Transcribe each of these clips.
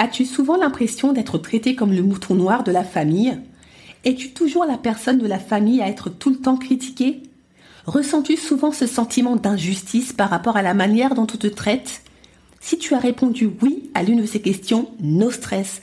As-tu souvent l'impression d'être traité comme le mouton noir de la famille? Es-tu toujours la personne de la famille à être tout le temps critiquée? Ressens-tu souvent ce sentiment d'injustice par rapport à la manière dont on te traite? Si tu as répondu oui à l'une de ces questions, no stress,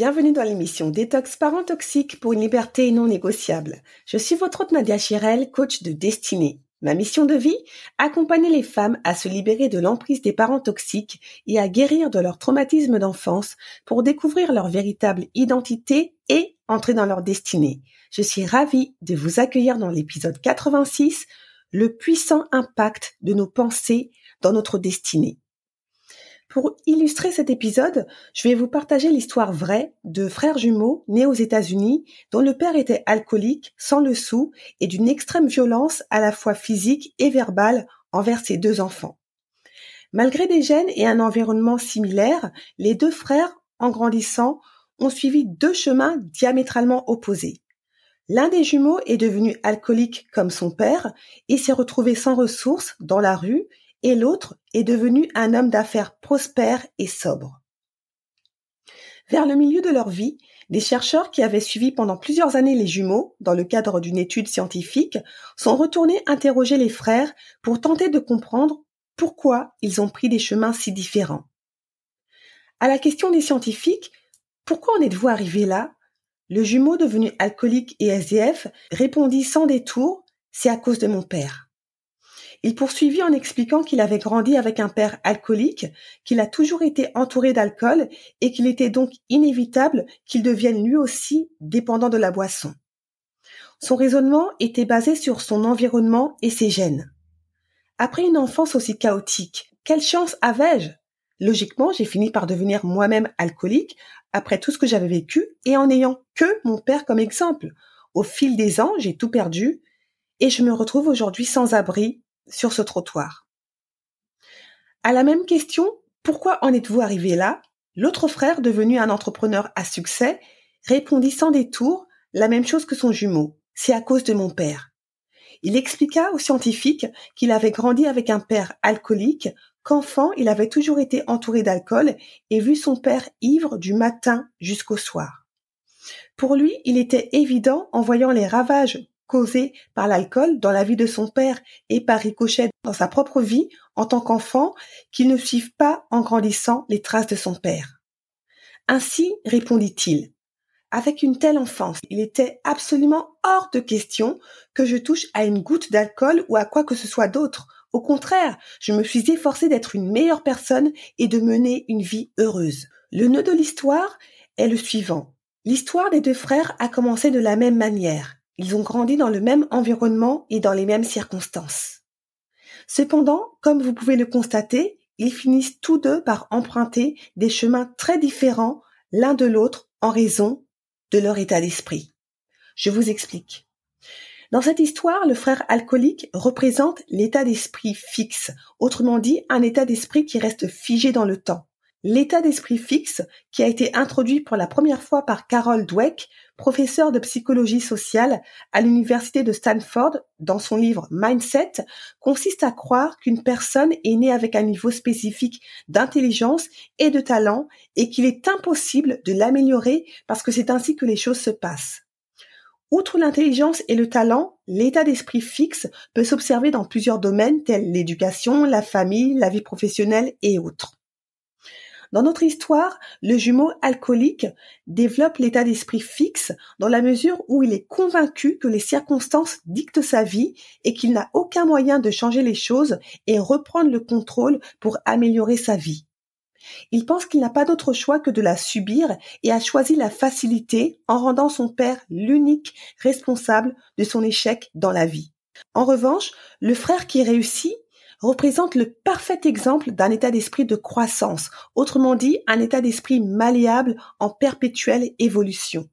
Bienvenue dans l'émission Détox Parents Toxiques pour une liberté non négociable. Je suis votre hôte Nadia Chirel, coach de destinée. Ma mission de vie Accompagner les femmes à se libérer de l'emprise des parents toxiques et à guérir de leur traumatisme d'enfance pour découvrir leur véritable identité et entrer dans leur destinée. Je suis ravie de vous accueillir dans l'épisode 86, le puissant impact de nos pensées dans notre destinée. Pour illustrer cet épisode, je vais vous partager l'histoire vraie de frères jumeaux nés aux États-Unis dont le père était alcoolique, sans le sou et d'une extrême violence à la fois physique et verbale envers ses deux enfants. Malgré des gènes et un environnement similaire, les deux frères, en grandissant, ont suivi deux chemins diamétralement opposés. L'un des jumeaux est devenu alcoolique comme son père et s'est retrouvé sans ressources dans la rue et l'autre est devenu un homme d'affaires prospère et sobre. Vers le milieu de leur vie, des chercheurs qui avaient suivi pendant plusieurs années les jumeaux, dans le cadre d'une étude scientifique, sont retournés interroger les frères pour tenter de comprendre pourquoi ils ont pris des chemins si différents. À la question des scientifiques, pourquoi en êtes-vous arrivé là? Le jumeau devenu alcoolique et SDF répondit sans détour, c'est à cause de mon père. Il poursuivit en expliquant qu'il avait grandi avec un père alcoolique, qu'il a toujours été entouré d'alcool et qu'il était donc inévitable qu'il devienne lui aussi dépendant de la boisson. Son raisonnement était basé sur son environnement et ses gènes. Après une enfance aussi chaotique, quelle chance avais-je? Logiquement, j'ai fini par devenir moi-même alcoolique après tout ce que j'avais vécu et en n'ayant que mon père comme exemple. Au fil des ans, j'ai tout perdu et je me retrouve aujourd'hui sans abri, sur ce trottoir. À la même question, pourquoi en êtes-vous arrivé là? L'autre frère, devenu un entrepreneur à succès, répondit sans détour la même chose que son jumeau. C'est à cause de mon père. Il expliqua aux scientifiques qu'il avait grandi avec un père alcoolique, qu'enfant il avait toujours été entouré d'alcool et vu son père ivre du matin jusqu'au soir. Pour lui, il était évident, en voyant les ravages causé par l'alcool dans la vie de son père et par ricochet dans sa propre vie en tant qu'enfant qu'il ne suive pas en grandissant les traces de son père. Ainsi, répondit-il, avec une telle enfance, il était absolument hors de question que je touche à une goutte d'alcool ou à quoi que ce soit d'autre. Au contraire, je me suis efforcé d'être une meilleure personne et de mener une vie heureuse. Le nœud de l'histoire est le suivant. L'histoire des deux frères a commencé de la même manière. Ils ont grandi dans le même environnement et dans les mêmes circonstances. Cependant, comme vous pouvez le constater, ils finissent tous deux par emprunter des chemins très différents l'un de l'autre en raison de leur état d'esprit. Je vous explique. Dans cette histoire, le frère alcoolique représente l'état d'esprit fixe, autrement dit un état d'esprit qui reste figé dans le temps. L'état d'esprit fixe, qui a été introduit pour la première fois par Carol Dweck, professeur de psychologie sociale à l'université de Stanford, dans son livre Mindset, consiste à croire qu'une personne est née avec un niveau spécifique d'intelligence et de talent et qu'il est impossible de l'améliorer parce que c'est ainsi que les choses se passent. Outre l'intelligence et le talent, l'état d'esprit fixe peut s'observer dans plusieurs domaines tels l'éducation, la famille, la vie professionnelle et autres. Dans notre histoire, le jumeau alcoolique développe l'état d'esprit fixe dans la mesure où il est convaincu que les circonstances dictent sa vie et qu'il n'a aucun moyen de changer les choses et reprendre le contrôle pour améliorer sa vie. Il pense qu'il n'a pas d'autre choix que de la subir et a choisi la facilité en rendant son père l'unique responsable de son échec dans la vie. En revanche, le frère qui réussit représente le parfait exemple d'un état d'esprit de croissance, autrement dit un état d'esprit malléable en perpétuelle évolution.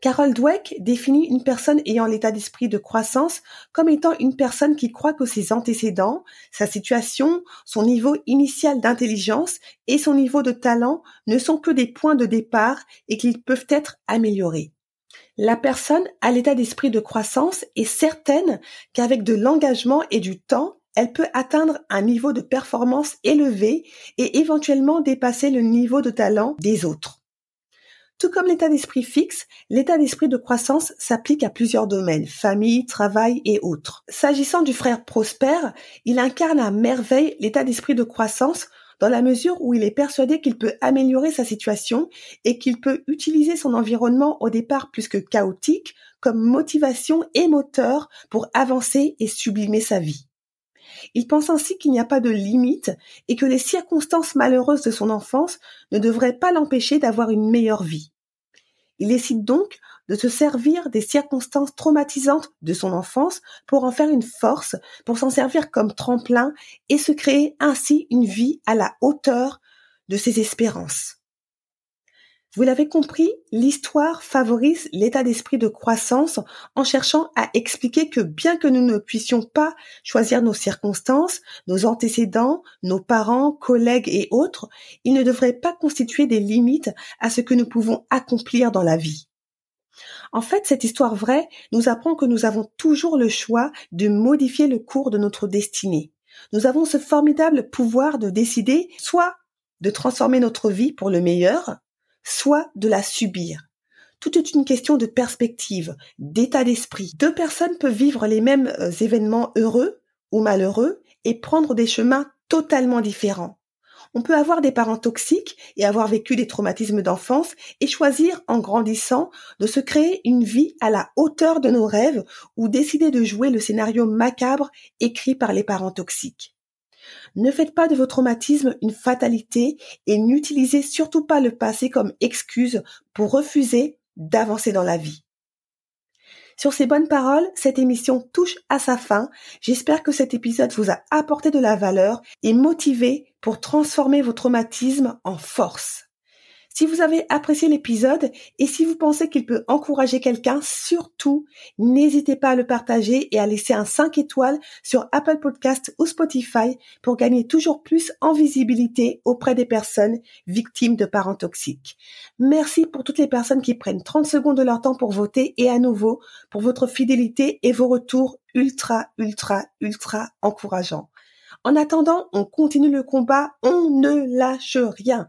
Carol Dweck définit une personne ayant l'état d'esprit de croissance comme étant une personne qui croit que ses antécédents, sa situation, son niveau initial d'intelligence et son niveau de talent ne sont que des points de départ et qu'ils peuvent être améliorés. La personne à l'état d'esprit de croissance est certaine qu'avec de l'engagement et du temps, elle peut atteindre un niveau de performance élevé et éventuellement dépasser le niveau de talent des autres. Tout comme l'état d'esprit fixe, l'état d'esprit de croissance s'applique à plusieurs domaines, famille, travail et autres. S'agissant du frère Prosper, il incarne à merveille l'état d'esprit de croissance dans la mesure où il est persuadé qu'il peut améliorer sa situation et qu'il peut utiliser son environnement au départ plus que chaotique comme motivation et moteur pour avancer et sublimer sa vie. Il pense ainsi qu'il n'y a pas de limite et que les circonstances malheureuses de son enfance ne devraient pas l'empêcher d'avoir une meilleure vie. Il décide donc de se servir des circonstances traumatisantes de son enfance pour en faire une force, pour s'en servir comme tremplin et se créer ainsi une vie à la hauteur de ses espérances. Vous l'avez compris, l'histoire favorise l'état d'esprit de croissance en cherchant à expliquer que bien que nous ne puissions pas choisir nos circonstances, nos antécédents, nos parents, collègues et autres, ils ne devraient pas constituer des limites à ce que nous pouvons accomplir dans la vie. En fait, cette histoire vraie nous apprend que nous avons toujours le choix de modifier le cours de notre destinée. Nous avons ce formidable pouvoir de décider soit de transformer notre vie pour le meilleur, soit de la subir. Tout est une question de perspective, d'état d'esprit. Deux personnes peuvent vivre les mêmes euh, événements heureux ou malheureux et prendre des chemins totalement différents. On peut avoir des parents toxiques et avoir vécu des traumatismes d'enfance et choisir en grandissant de se créer une vie à la hauteur de nos rêves ou décider de jouer le scénario macabre écrit par les parents toxiques. Ne faites pas de vos traumatismes une fatalité et n'utilisez surtout pas le passé comme excuse pour refuser d'avancer dans la vie. Sur ces bonnes paroles, cette émission touche à sa fin. J'espère que cet épisode vous a apporté de la valeur et motivé pour transformer vos traumatismes en force. Si vous avez apprécié l'épisode et si vous pensez qu'il peut encourager quelqu'un, surtout, n'hésitez pas à le partager et à laisser un 5 étoiles sur Apple Podcast ou Spotify pour gagner toujours plus en visibilité auprès des personnes victimes de parents toxiques. Merci pour toutes les personnes qui prennent 30 secondes de leur temps pour voter et à nouveau pour votre fidélité et vos retours ultra, ultra, ultra encourageants. En attendant, on continue le combat, on ne lâche rien.